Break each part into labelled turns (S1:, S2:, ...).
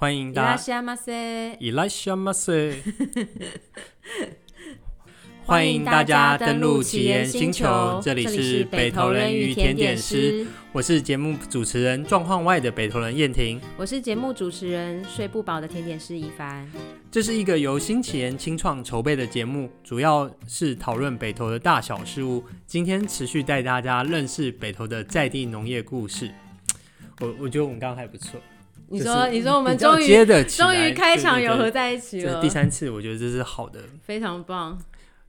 S1: 欢迎大家。
S2: いらっしゃいませ。欢迎大家登录奇岩星球，这里是北投人与甜点师。
S1: 我是节目主持人状况外的北投人燕婷，
S2: 我是节目主持人睡不饱的甜点师一凡。
S1: 这是一个由新奇岩青创筹备的节目，主要是讨论北投的大小事务。今天持续带大家认识北投的在地农业故事。我我觉得我们刚刚还不错。
S2: 你说，你说我们终于终于开场有合在一起了，
S1: 第三次，我觉得这是好的，
S2: 非常棒。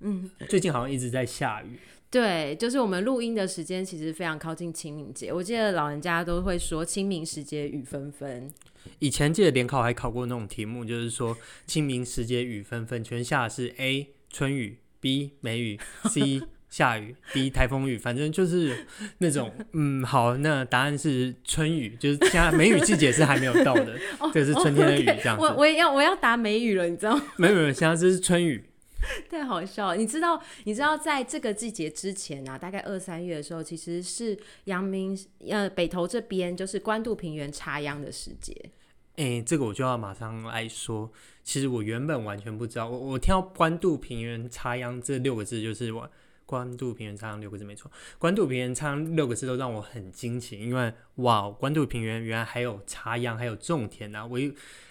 S2: 嗯，
S1: 最近好像一直在下雨。
S2: 对，就是我们录音的时间其实非常靠近清明节。我记得老人家都会说清明时节雨纷纷。
S1: 以前记得联考还考过那种题目，就是说清明时节雨纷纷，全下的是 A 春雨，B 梅雨，C 下雨第一台风雨，反正就是那种 嗯，好，那答案是春雨，就是现在梅雨季节是还没有到的，这、哦、是春天的雨，这样子。
S2: 我我也要我要答梅雨了，你知道吗？
S1: 没有没有，现在这是春雨。
S2: 太好笑了！你知道，你知道，在这个季节之前啊，大概二三月的时候，其实是阳明呃北投这边就是关渡平原插秧的时节。
S1: 哎、欸，这个我就要马上来说。其实我原本完全不知道，我我听到关渡平原插秧这六个字，就是我关渡平原唱六个字没错。关渡平原唱六个字都让我很惊奇，因为哇，关渡平原原来还有插秧，还有种田啊！我。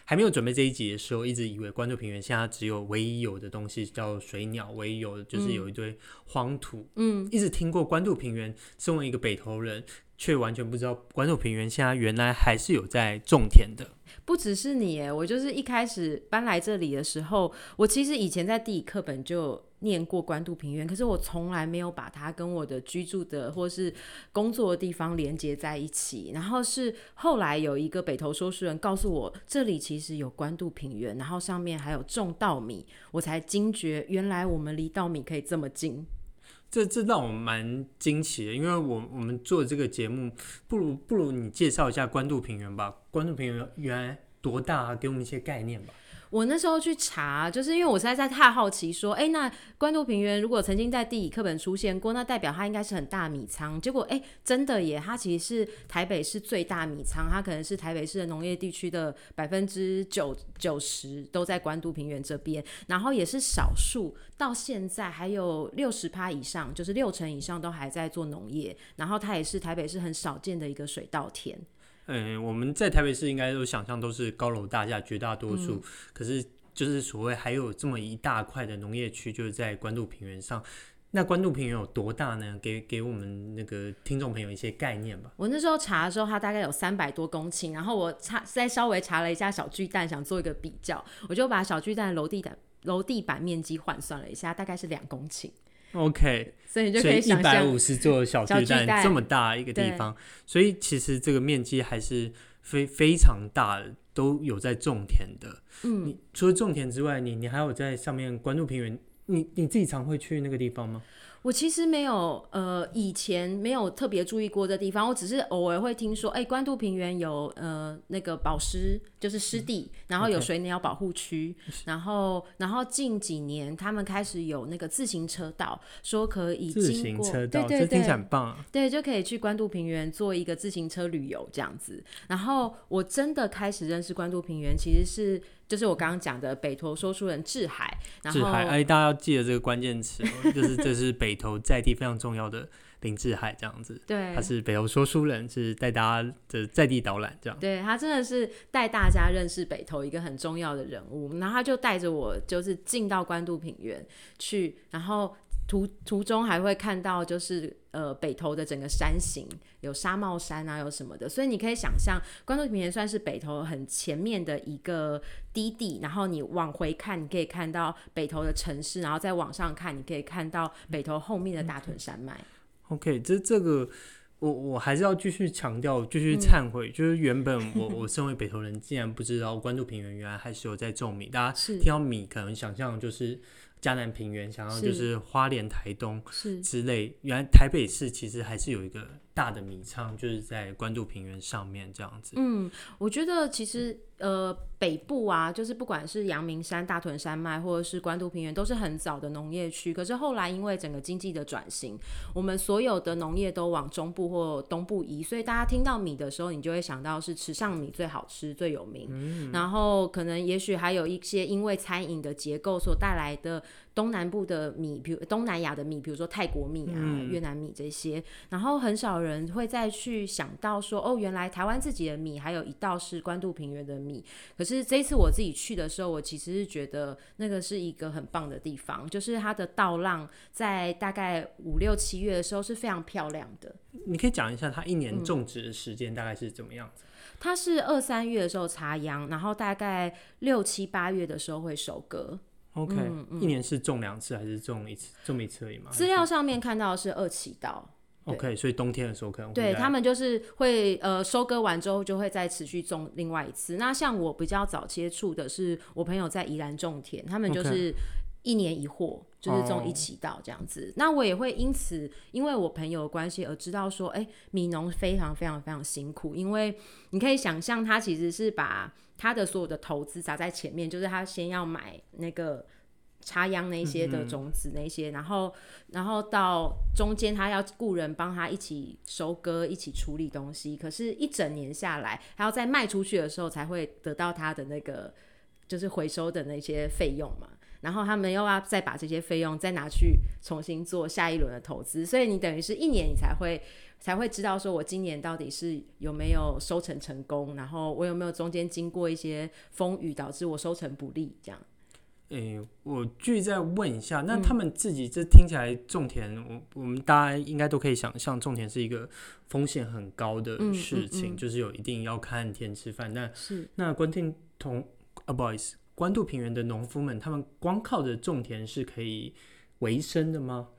S1: 还没有准备这一集的时候，一直以为关渡平原现在只有唯一有的东西叫水鸟，唯一有的就是有一堆荒土。嗯，一直听过关渡平原，身为一个北投人，却完全不知道关渡平原现在原来还是有在种田的。
S2: 不只是你耶，我就是一开始搬来这里的时候，我其实以前在地理课本就念过关渡平原，可是我从来没有把它跟我的居住的或是工作的地方连接在一起。然后是后来有一个北投说书人告诉我，这里其实有关渡平原，然后上面还有种稻米，我才惊觉原来我们离稻米可以这么近。
S1: 这这让我蛮惊奇的，因为我我们做这个节目，不如不如你介绍一下关渡平原吧。关渡平原原多大啊？给我们一些概念吧。
S2: 我那时候去查，就是因为我实在在太好奇，说，哎，那关渡平原如果曾经在地理课本出现过，那代表它应该是很大米仓。结果，哎，真的耶，它其实是台北市最大米仓，它可能是台北市的农业地区的百分之九九十都在关渡平原这边，然后也是少数到现在还有六十趴以上，就是六成以上都还在做农业，然后它也是台北市很少见的一个水稻田。
S1: 嗯，我们在台北市应该都想象都是高楼大厦，绝大多数。嗯、可是就是所谓还有这么一大块的农业区，就是在关渡平原上。那关渡平原有多大呢？给给我们那个听众朋友一些概念吧。
S2: 我那时候查的时候，它大概有三百多公顷。然后我查再稍微查了一下小巨蛋，想做一个比较，我就把小巨蛋楼地板楼地板面积换算了一下，大概是两公顷。
S1: OK，
S2: 所以你就可以想象
S1: 一百五十座小巨蛋这么大一个地方，所以其实这个面积还是非非常大的，都有在种田的。嗯，你除了种田之外，你你还有在上面关注平原，你你自己常会去那个地方吗？
S2: 我其实没有，呃，以前没有特别注意过这地方，我只是偶尔会听说，哎、欸，关渡平原有呃那个保湿，就是湿地，嗯、然后有水鸟保护区.然后然后近几年他们开始有那个自行车道，说可以经过，自行车道，对对对，
S1: 这听起来很棒啊，
S2: 对，就可以去关渡平原做一个自行车旅游这样子。然后我真的开始认识关渡平原，其实是。就是我刚刚讲的北投说书人志海，然后
S1: 志海，哎，大家要记得这个关键词，就是这是北投在地非常重要的林志海这样子。
S2: 对，
S1: 他是北投说书人，是带大家的在地导览这样。
S2: 对，他真的是带大家认识北投一个很重要的人物，然后他就带着我，就是进到关渡平原去，然后。途途中还会看到，就是呃北投的整个山形，有沙帽山啊，有什么的，所以你可以想象，关渡平原算是北投很前面的一个低地，然后你往回看，你可以看到北投的城市，然后再往上看，你可以看到北投后面的大屯山脉。
S1: OK，这这个我我还是要继续强调，继续忏悔，嗯，就是原本我我身为北投人，竟然不知道关渡平原原来还是有在种米，大家听到米可能想象就是。嘉南平原，想要就是花莲、台东之类。原来台北市其实还是有一个大的米仓，就是在关渡平原上面这样子。
S2: 嗯，我觉得其实。呃，北部啊，就是不管是阳明山、大屯山脉，或者是关渡平原，都是很早的农业区。可是后来因为整个经济的转型，我们所有的农业都往中部或东部移，所以大家听到米的时候，你就会想到是池上米最好吃、最有名。嗯。然后可能也许还有一些因为餐饮的结构所带来的。东南部的米，比如东南亚的米，比如说泰国米啊、嗯、越南米这些，然后很少人会再去想到说，哦，原来台湾自己的米还有一道是关渡平原的米。可是这一次我自己去的时候，我其实是觉得那个是一个很棒的地方，就是它的稻浪在大概五六七月的时候是非常漂亮的。
S1: 你可以讲一下它一年种植的时间大概是怎么样子？
S2: 嗯、它是二三月的时候插秧，然后大概六七八月的时候会收割。
S1: OK，、嗯嗯、一年是种两次还是种一次？种一次而已吗？
S2: 资料上面看到是二期稻。
S1: OK，所以冬天的时候可能会
S2: 对他们就是会呃收割完之后就会再持续种另外一次。那像我比较早接触的是我朋友在宜兰种田，他们就是一年一货，就是种一起到这样子。那我也会因此因为我朋友的关系而知道说，哎、欸，米农非常非常非常辛苦，因为你可以想象他其实是把。他的所有的投资砸在前面，就是他先要买那个插秧那些的种子那些，嗯、然后然后到中间他要雇人帮他一起收割，一起处理东西。可是，一整年下来，还要再卖出去的时候，才会得到他的那个就是回收的那些费用嘛。然后他们又要再把这些费用再拿去重新做下一轮的投资，所以你等于是一年你才会。才会知道说，我今年到底是有没有收成成功，然后我有没有中间经过一些风雨，导致我收成不利这样。
S1: 诶、欸，我继续再问一下，那他们自己这听起来种田，我、嗯、我们大家应该都可以想象，种田是一个风险很高的事情，嗯嗯嗯、就是有一定要看天吃饭。那是那关听同啊，不好意思，关渡平原的农夫们，他们光靠着种田是可以维生的吗？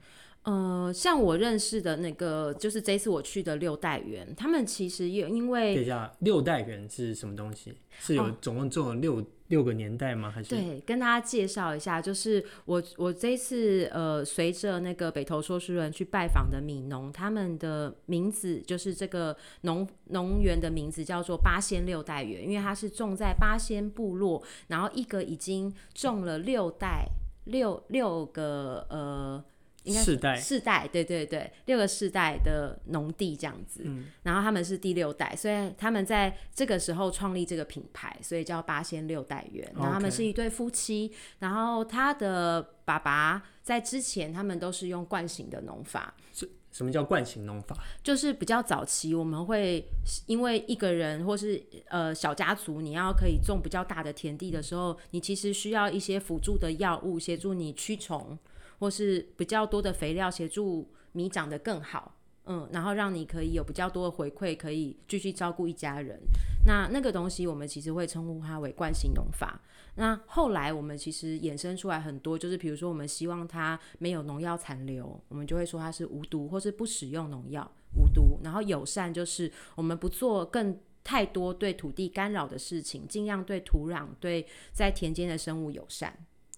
S2: 呃，像我认识的那个，就是这次我去的六代园，他们其实也因为
S1: 等一下，六代园是什么东西？是有总共种了六、哦、六个年代吗？还是
S2: 对，跟大家介绍一下，就是我我这次呃，随着那个北投说书人去拜访的米农，他们的名字就是这个农农园的名字叫做八仙六代园，因为它是种在八仙部落，然后一个已经种了六代六六个呃。应该是四代，四代，对对对，六个世代的农地这样子，嗯，然后他们是第六代，所以他们在这个时候创立这个品牌，所以叫八仙六代园。然后他们是一对夫妻，然后他的爸爸在之前他们都是用惯行的农法。
S1: 是什么叫惯性农法？
S2: 就是比较早期我们会因为一个人或是呃小家族，你要可以种比较大的田地的时候，你其实需要一些辅助的药物协助你驱虫。或是比较多的肥料协助米长得更好，嗯，然后让你可以有比较多的回馈，可以继续照顾一家人。那那个东西我们其实会称呼它为惯性农法。那后来我们其实衍生出来很多，就是比如说我们希望它没有农药残留，我们就会说它是无毒，或是不使用农药无毒。然后友善就是我们不做更太多对土地干扰的事情，尽量对土壤、对在田间的生物友善。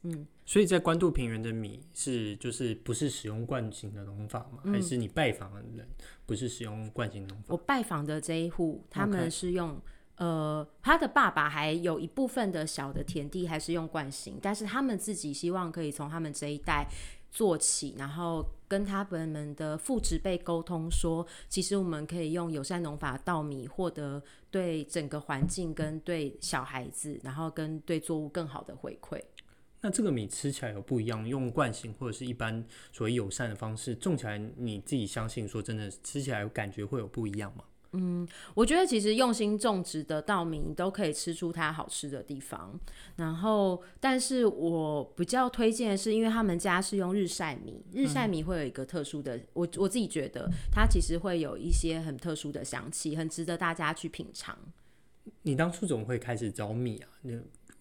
S2: 嗯，
S1: 所以在关渡平原的米是就是不是使用惯性的农法吗？嗯、还是你拜访的人不是使用惯行农法？
S2: 我拜访的这一户，他们是用.呃，他的爸爸还有一部分的小的田地还是用惯性，但是他们自己希望可以从他们这一代做起，然后跟他们的父职辈沟通说，其实我们可以用友善农法稻米，获得对整个环境跟对小孩子，然后跟对作物更好的回馈。
S1: 那这个米吃起来有不一样，用惯性或者是一般所谓友善的方式种起来，你自己相信说真的吃起来感觉会有不一样吗？
S2: 嗯，我觉得其实用心种植的稻米都可以吃出它好吃的地方。然后，但是我比较推荐的是，因为他们家是用日晒米，日晒米会有一个特殊的，嗯、我我自己觉得它其实会有一些很特殊的香气，很值得大家去品尝。
S1: 你当初怎么会开始找米啊？不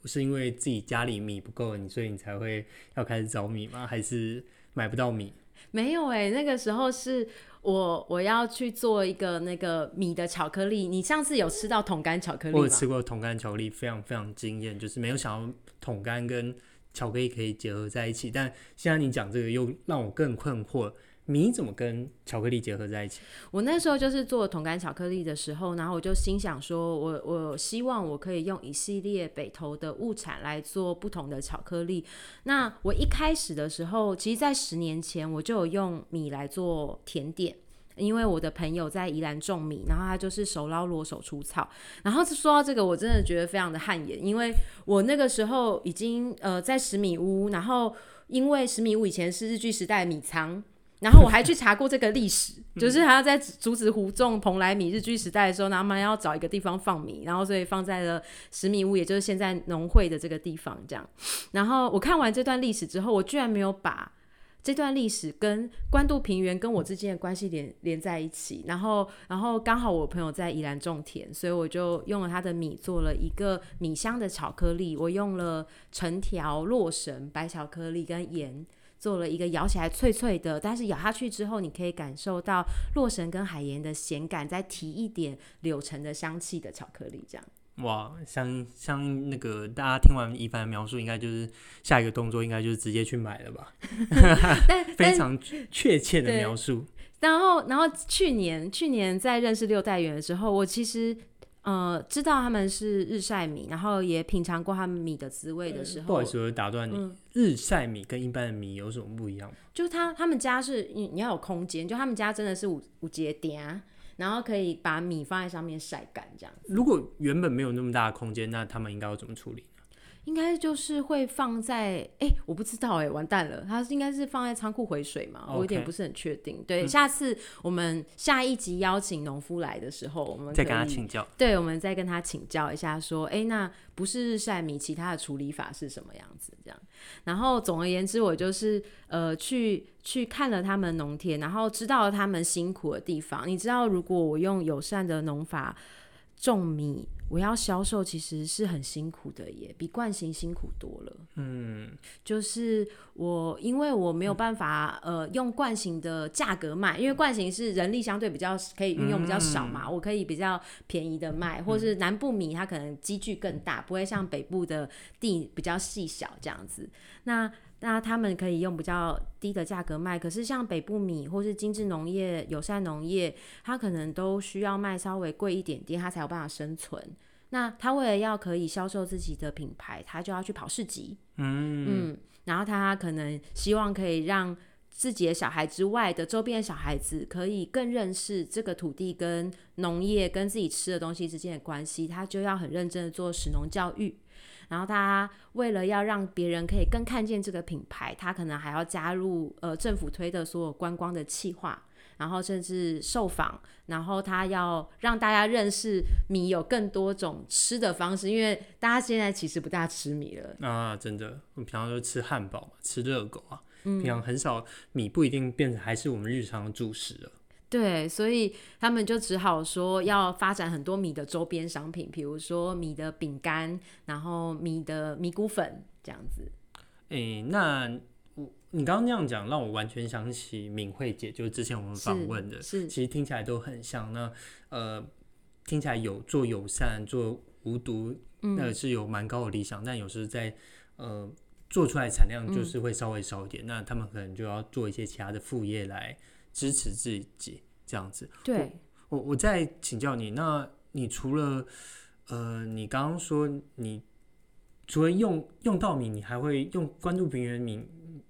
S1: 是因为自己家里米不够，你所以你才会要开始找米吗？还是买不到米？
S2: 没有哎、欸，那个时候是我我要去做一个那个米的巧克力。你上次有吃到桶干巧克力吗？
S1: 我有吃过桶干巧克力，非常非常惊艳。就是没有想到桶干跟巧克力可以结合在一起。但现在你讲这个又让我更困惑。米怎么跟巧克力结合在一起？
S2: 我那时候就是做桶干巧克力的时候，然后我就心想说我，我希望我可以用一系列北投的物产来做不同的巧克力。那我一开始的时候，其实，在十年前我就有用米来做甜点，因为我的朋友在宜兰种米，然后他就是手捞罗手出草。然后说到这个，我真的觉得非常的汗颜，因为我那个时候已经呃在十米屋，然后因为十米屋以前是日据时代米仓。然后我还去查过这个历史，就是还要在竹子湖种蓬莱米，日据时代的时候，他们要找一个地方放米，然后所以放在了十米屋，也就是现在农会的这个地方这样。然后我看完这段历史之后，我居然没有把这段历史跟关渡平原跟我之间的关系连连在一起。然后，然后刚好我朋友在宜兰种田，所以我就用了他的米做了一个米香的巧克力。我用了橙条、洛神、白巧克力跟盐。做了一个咬起来脆脆的，但是咬下去之后，你可以感受到洛神跟海盐的咸感，再提一点柳橙的香气的巧克力，这样。
S1: 哇，像像那个大家听完一凡的描述，应该就是下一个动作，应该就是直接去买了吧？
S2: 但
S1: 非常确切的描述。
S2: 然后，然后去年去年在认识六代园的时候，我其实。呃，知道他们是日晒米，然后也品尝过他们米的滋味的时候，
S1: 不好意思，我打断你。嗯、日晒米跟一般的米有什么不一样？
S2: 就他他们家是你你要有空间，就他们家真的是五五节点，然后可以把米放在上面晒干这样子。
S1: 如果原本没有那么大的空间，那他们应该要怎么处理？
S2: 应该就是会放在哎、欸，我不知道哎、欸，完蛋了，它应该是放在仓库回水嘛.我有点不是很确定。对、嗯，下次我们下一集邀请农夫来的时候，我们
S1: 再跟他请教。
S2: 对，我们再跟他请教一下，说，哎、欸，那不是日晒米，其他的处理法是什么样子？这样。然后总而言之，我就是呃去去看了他们农田，然后知道了他们辛苦的地方。你知道，如果我用友善的农法种米，我要销售其实是很辛苦的耶，比惯行辛苦多了。
S1: 嗯，
S2: 就是我因为我没有办法、嗯、呃用惯行的价格卖，因为惯行是人力相对比较可以运用比较少嘛、嗯，我可以比较便宜的卖，或是南部米它可能积聚更大，不会像北部的地比较细小这样子。那那他们可以用比较低的价格卖，可是像北部米或是精致农业、友善农业，它可能都需要卖稍微贵一点点，它才有办法生存。那他为了要可以销售自己的品牌，他就要去跑市集，
S1: 嗯
S2: 嗯，然后他可能希望可以让自己的小孩之外的周边的小孩子可以更认识这个土地跟农业跟自己吃的东西之间的关系，他就要很认真的做食农教育。然后他为了要让别人可以更看见这个品牌，他可能还要加入呃政府推的所有观光的企划，然后甚至受访，然后他要让大家认识米有更多种吃的方式，因为大家现在其实不大吃米了
S1: 啊，真的，我们平常都吃汉堡嘛，吃热狗啊，嗯，平常很少米不一定变成还是我们日常的主食了。
S2: 对，所以他们就只好说要发展很多米的周边商品，比如说米的饼干，然后米的米谷粉这样子。
S1: 诶、欸，那我你刚刚那样讲，让我完全想起敏慧姐，就是之前我们访问的，
S2: 是，是
S1: 其实听起来都很像。那呃，听起来有做友善、做无毒，那是有蛮高的理想，嗯、但有时在呃做出来产量就是会稍微少一点，嗯，那他们可能就要做一些其他的副业来。支持自己这样子，
S2: 对，
S1: 我我再请教你，那你除了呃，你刚刚说你除了用用稻米，你还会用关注平原米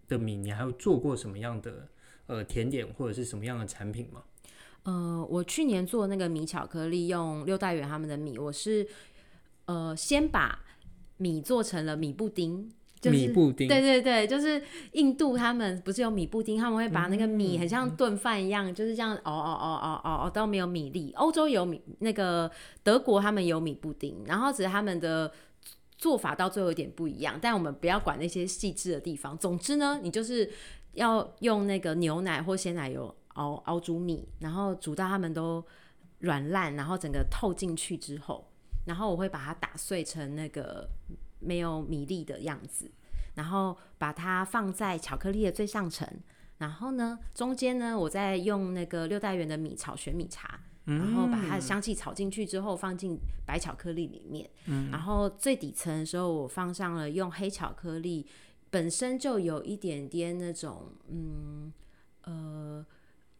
S1: 的米，你还会做过什么样的呃甜点或者是什么样的产品吗？
S2: 呃，我去年做那个米巧克力，用六代园他们的米，我是呃先把米做成了米布丁。就是、
S1: 米布丁，
S2: 对对对，就是印度他们不是有米布丁，他们会把那个米很像炖饭一样、嗯，就是这样熬熬熬熬熬熬到没有米粒。欧洲有米，那个德国他们有米布丁，然后只是他们的做法到最后有点不一样。但我们不要管那些细致的地方。总之呢，你就是要用那个牛奶或鲜奶油熬熬煮米，然后煮到他们都软烂，然后整个透进去之后，然后我会把它打碎成那个。没有米粒的样子，然后把它放在巧克力的最上层，然后呢，中间呢，我再用那个六代园的米炒玄米茶，然后把它的香气炒进去之后，放进白巧克力里面，然后最底层的时候，我放上了用黑巧克力本身就有一点点那种嗯呃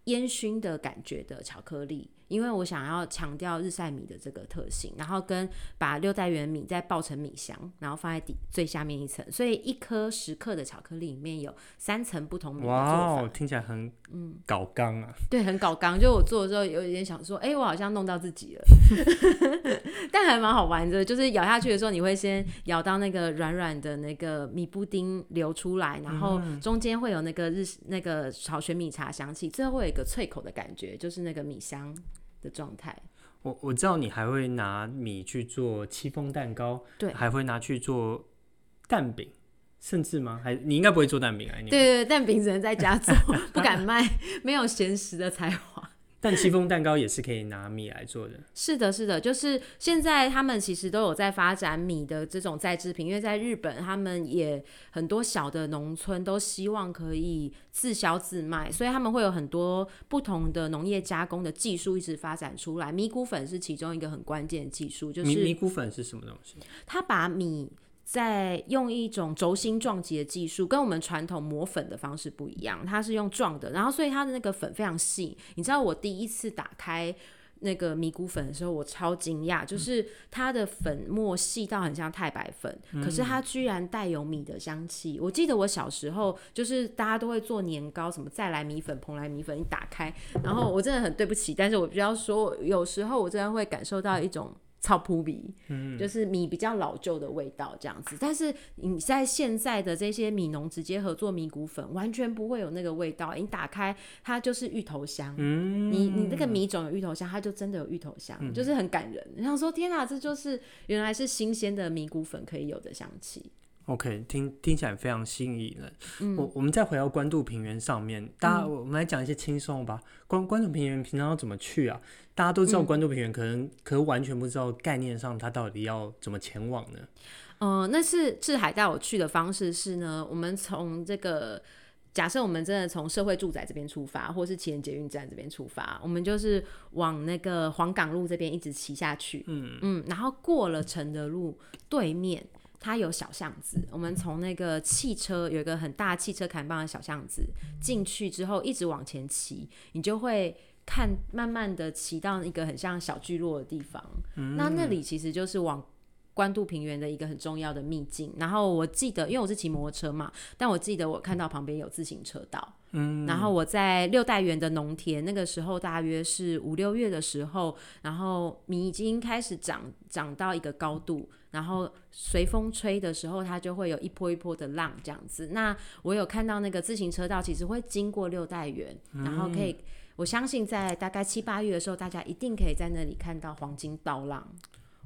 S2: 烟熏的感觉的巧克力。因为我想要强调日晒米的这个特性，然后跟把六代园米再爆成米香，然后放在底最下面一层，所以一颗十克的巧克力里面有三层不同米的做法。
S1: 哇，听起来很嗯搞刚啊。
S2: 对，很搞刚。就我做的时候有一点想说，哎，我好像弄到自己了，但还蛮好玩的。就是咬下去的时候，你会先咬到那个软软的那个米布丁流出来，然后中间会有那个日那个炒玄米茶香气，最后会有一个脆口的感觉，就是那个米香。的状态，
S1: 我我知道你还会拿米去做戚风蛋糕，
S2: 对，
S1: 还会拿去做蛋饼，甚至吗？还你应该不会做蛋饼啊？对
S2: 对对，蛋饼只能在家做，不敢卖，没有闲时的才华。
S1: 但戚风蛋糕也是可以拿米来做的。
S2: 是的，是的，就是现在他们其实都有在发展米的这种再制品，因为在日本，他们也很多小的农村都希望可以自销自卖，所以他们会有很多不同的农业加工的技术一直发展出来。米谷粉是其中一个很关键的技术，就是
S1: 米谷粉是什么东西？
S2: 他把米。在用一种轴心撞击的技术，跟我们传统磨粉的方式不一样，它是用撞的，然后所以它的那个粉非常细。你知道我第一次打开那个米谷粉的时候，我超惊讶，就是它的粉末细到很像太白粉，嗯、可是它居然带有米的香气。我记得我小时候就是大家都会做年糕，什么再来米粉、蓬莱米粉，一打开，然后我真的很对不起，但是我比较说，有时候我真的会感受到一种。超扑鼻，嗯，就是米比较老旧的味道这样子。但是你在现在的这些米农直接合作米谷粉，完全不会有那个味道。你打开它就是芋头香，嗯，你你那个米种有芋头香，它就真的有芋头香，嗯、就是很感人。你想说天哪，这就是原来是新鲜的米谷粉可以有的香气。
S1: OK，听听起来非常吸引人。嗯、我我们再回到关渡平原上面，大家、嗯、我们来讲一些轻松吧。关关渡平原平常要怎么去啊？大家都知道关渡平原，可能、嗯、可能完全不知道概念上它到底要怎么前往呢？
S2: 嗯、呃，那是志海带我去的方式是呢，我们从这个假设我们真的从社会住宅这边出发，或是旗人捷运站这边出发，我们就是往那个黄港路这边一直骑下去。嗯嗯，然后过了承德路对面。它有小巷子，我们从那个汽车有一个很大汽车砍棒的小巷子进去之后，一直往前骑，你就会看慢慢的骑到一个很像小聚落的地方。嗯、那那里其实就是往关渡平原的一个很重要的秘境。然后我记得，因为我是骑摩托车嘛，但我记得我看到旁边有自行车道。嗯，然后我在六代园的农田，那个时候大约是五六月的时候，然后米已经开始长长到一个高度。然后随风吹的时候，它就会有一波一波的浪这样子。那我有看到那个自行车道，其实会经过六代园，嗯、然后可以，我相信在大概七八月的时候，大家一定可以在那里看到黄金稻浪。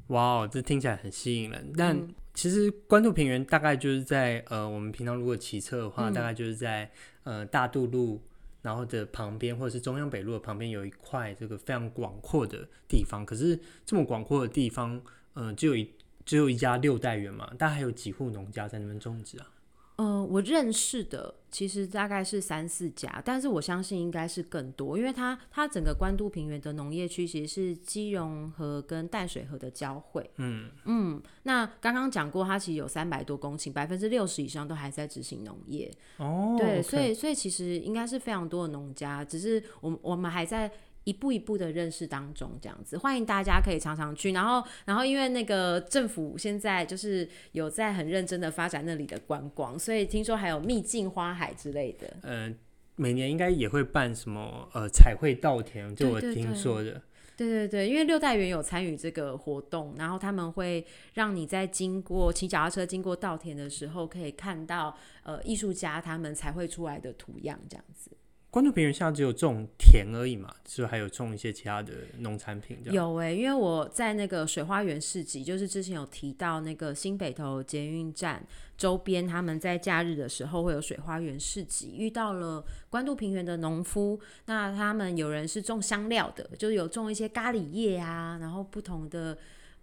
S1: 哇哦，这听起来很吸引人。但其实关渡平原大概就是在呃，我们平常如果骑车的话，嗯、大概就是在呃大渡路然后的旁边，或者是中央北路的旁边有一块这个非常广阔的地方。可是这么广阔的地方，呃，只有一。只有一家六代园嘛，但还有几户农家在那边种植啊？
S2: 呃，我认识的其实大概是三四家，但是我相信应该是更多，因为它它整个关渡平原的农业区其实是基隆河跟淡水河的交汇。嗯嗯，那刚刚讲过，它其实有三百多公顷，百分之六十以上都还在执行农业。哦，对所以所以其实应该是非常多的农家，只是我我们还在。一步一步的认识当中，这样子欢迎大家可以常常去。然后，然后因为那个政府现在就是有在很认真的发展那里的观光，所以听说还有秘境花海之类的。
S1: 呃，每年应该也会办什么呃彩绘稻田，就我听说的。
S2: 对对对，因为六代园有参与这个活动，然后他们会让你在经过骑脚踏车经过稻田的时候，可以看到呃艺术家他们彩绘出来的图样，这样子。
S1: 关渡平原现在只有种田而已嘛，是不是还有种一些其他的农产品？
S2: 有哎、欸，因为我在那个水花园市集，就是之前有提到那个新北投捷运站周边，他们在假日的时候会有水花园市集，遇到了关渡平原的农夫，那他们有人是种香料的，就是有种一些咖喱叶啊，然后不同的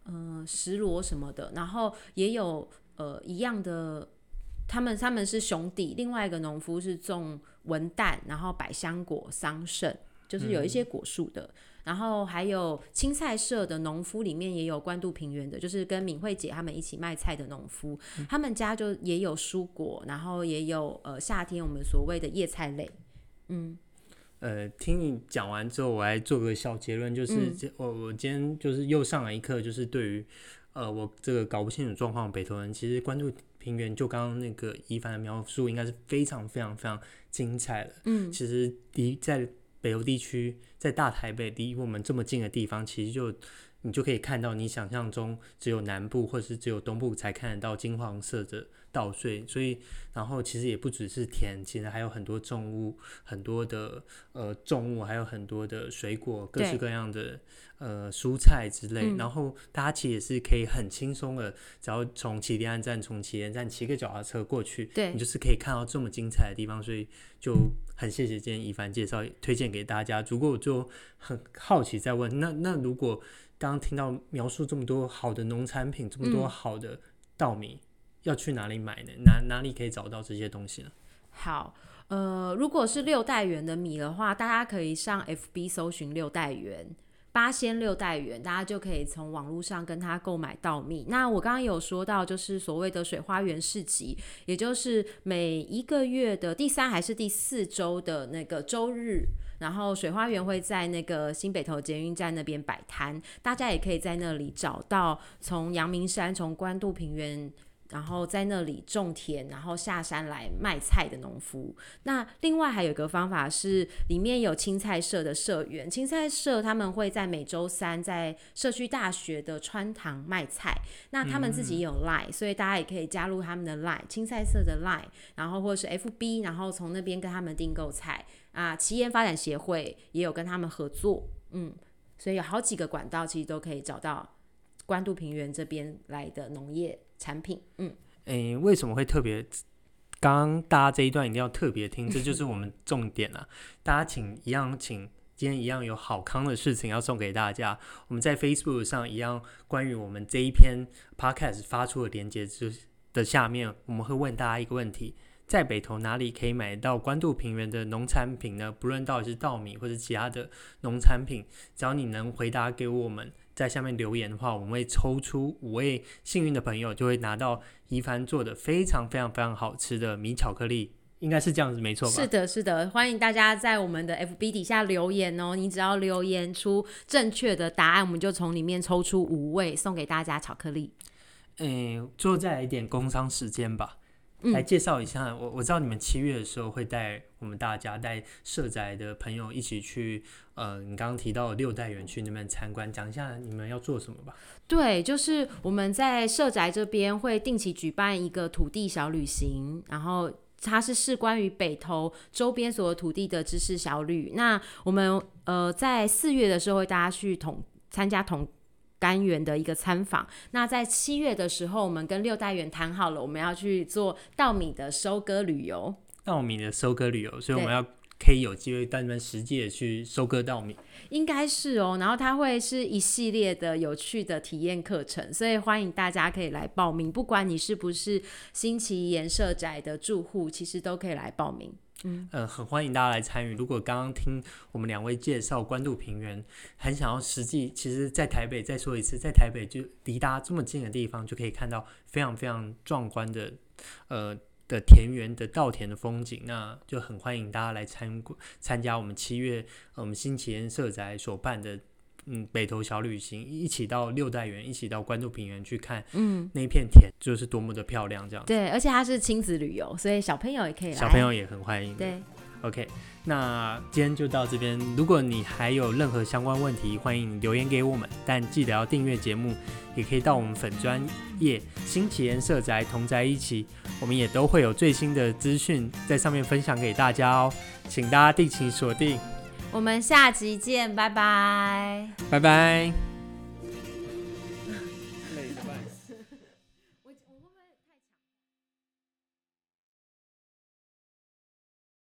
S2: 嗯、呃、蒔萝什么的，然后也有呃一样的。他们他们是兄弟，另外一个农夫是种文旦，然后百香果、桑葚，就是有一些果树的。嗯、然后还有青菜社的农夫里面也有关渡平原的，就是跟敏慧姐他们一起卖菜的农夫，嗯、他们家就也有蔬果，然后也有呃夏天我们所谓的叶菜类。嗯，
S1: 呃，听你讲完之后，我来做个小结论，就是我、嗯、我今天就是又上了一课，就是对于呃我这个搞不清楚状况的北投人，其实关渡平原就刚刚那个一凡的描述，应该是非常非常非常精彩的。嗯，其实离在。北欧地区在大台北离我们这么近的地方，其实就你就可以看到你想象中只有南部或是只有东部才看得到金黄色的稻穗，所以然后其实也不只是田，其实还有很多重物，很多的呃重物，还有很多的水果，各式各样的呃蔬菜之类。嗯、然后大家其实也是可以很轻松的，只要从起点站从起点站骑个脚踏车过去，
S2: 对
S1: 你就是可以看到这么精彩的地方，所以就。很谢谢今天一凡介绍推荐给大家。如果我就很好奇再问，那那如果刚刚听到描述这么多好的农产品，这么多好的稻米，嗯、要去哪里买呢？哪哪里可以找到这些东西呢？
S2: 好，呃，如果是六代园的米的话，大家可以上 FB 搜寻六代园。八仙六代园，大家就可以从网络上跟他购买稻米。那我刚刚有说到，就是所谓的水花园市集，也就是每一个月的第三还是第四周的那个周日，然后水花园会在那个新北投捷运站那边摆摊，大家也可以在那里找到从阳明山、从关渡平原。然后在那里种田，然后下山来卖菜的农夫。那另外还有一个方法是，里面有青菜社的社员，青菜社他们会在每周三在社区大学的穿堂卖菜。那他们自己有 Line，、嗯、所以大家也可以加入他们的 Line，青菜社的 Line，然后或者是 FB，然后从那边跟他们订购菜啊。企业发展协会也有跟他们合作，嗯，所以有好几个管道其实都可以找到关渡平原这边来的农业。产品，嗯，
S1: 诶、为什么会特别？刚刚大家这一段一定要特别听，这就是我们重点啊！大家请一样，请今天一样有好康的事情要送给大家。我们在 Facebook 上一样，关于我们这一篇 Podcast 发出的连接之的下面，我们会问大家一个问题：在北投哪里可以买到关渡平原的农产品呢？不论到底是稻米或者其他的农产品，只要你能回答给我们。在下面留言的话，我们会抽出五位幸运的朋友，就会拿到一凡做的非常非常非常好吃的米巧克力，应该是这样子，没错吧？
S2: 是的，是的，欢迎大家在我们的 FB 底下留言哦。你只要留言出正确的答案，我们就从里面抽出五位送给大家巧克力。
S1: 嗯，最后再来一点工商时间吧。来介绍一下，我我知道你们七月的时候会带我们大家带社宅的朋友一起去，呃，你刚刚提到的六代园区那边参观，讲一下你们要做什么吧。
S2: 对，就是我们在社宅这边会定期举办一个土地小旅行，然后它是事关于北投周边所有土地的知识小旅。那我们呃在四月的时候会大家去同参加同。单元的一个参访。那在七月的时候，我们跟六代园谈好了，我们要去做稻米的收割旅游。
S1: 稻米的收割旅游，所以我们要可以有机会带你们实际的去收割稻米。
S2: 应该是哦，然后它会是一系列的有趣的体验课程，所以欢迎大家可以来报名。不管你是不是新奇岩社宅的住户，其实都可以来报名。嗯，
S1: 呃，很欢迎大家来参与。如果刚刚听我们两位介绍关渡平原，很想要实际，其实，在台北再说一次，在台北就离大家这么近的地方，就可以看到非常非常壮观的，呃的田园的稻田的风景。那就很欢迎大家来参参加我们七月，我们新奇岩社宅所办的。嗯，北投小旅行，一起到六代园，一起到关渡平原去看，嗯，那片田就是多么的漂亮，这样。
S2: 对，而且它是亲子旅游，所以小朋友也可以来。
S1: 小朋友也很欢迎。
S2: 对
S1: ，OK，那今天就到这边。如果你还有任何相关问题，欢迎留言给我们，但记得要订阅节目，也可以到我们粉专业新奇岩社宅同宅一起，我们也都会有最新的资讯在上面分享给大家哦，请大家定期锁定。
S2: 我们下集见，拜拜，
S1: 拜拜。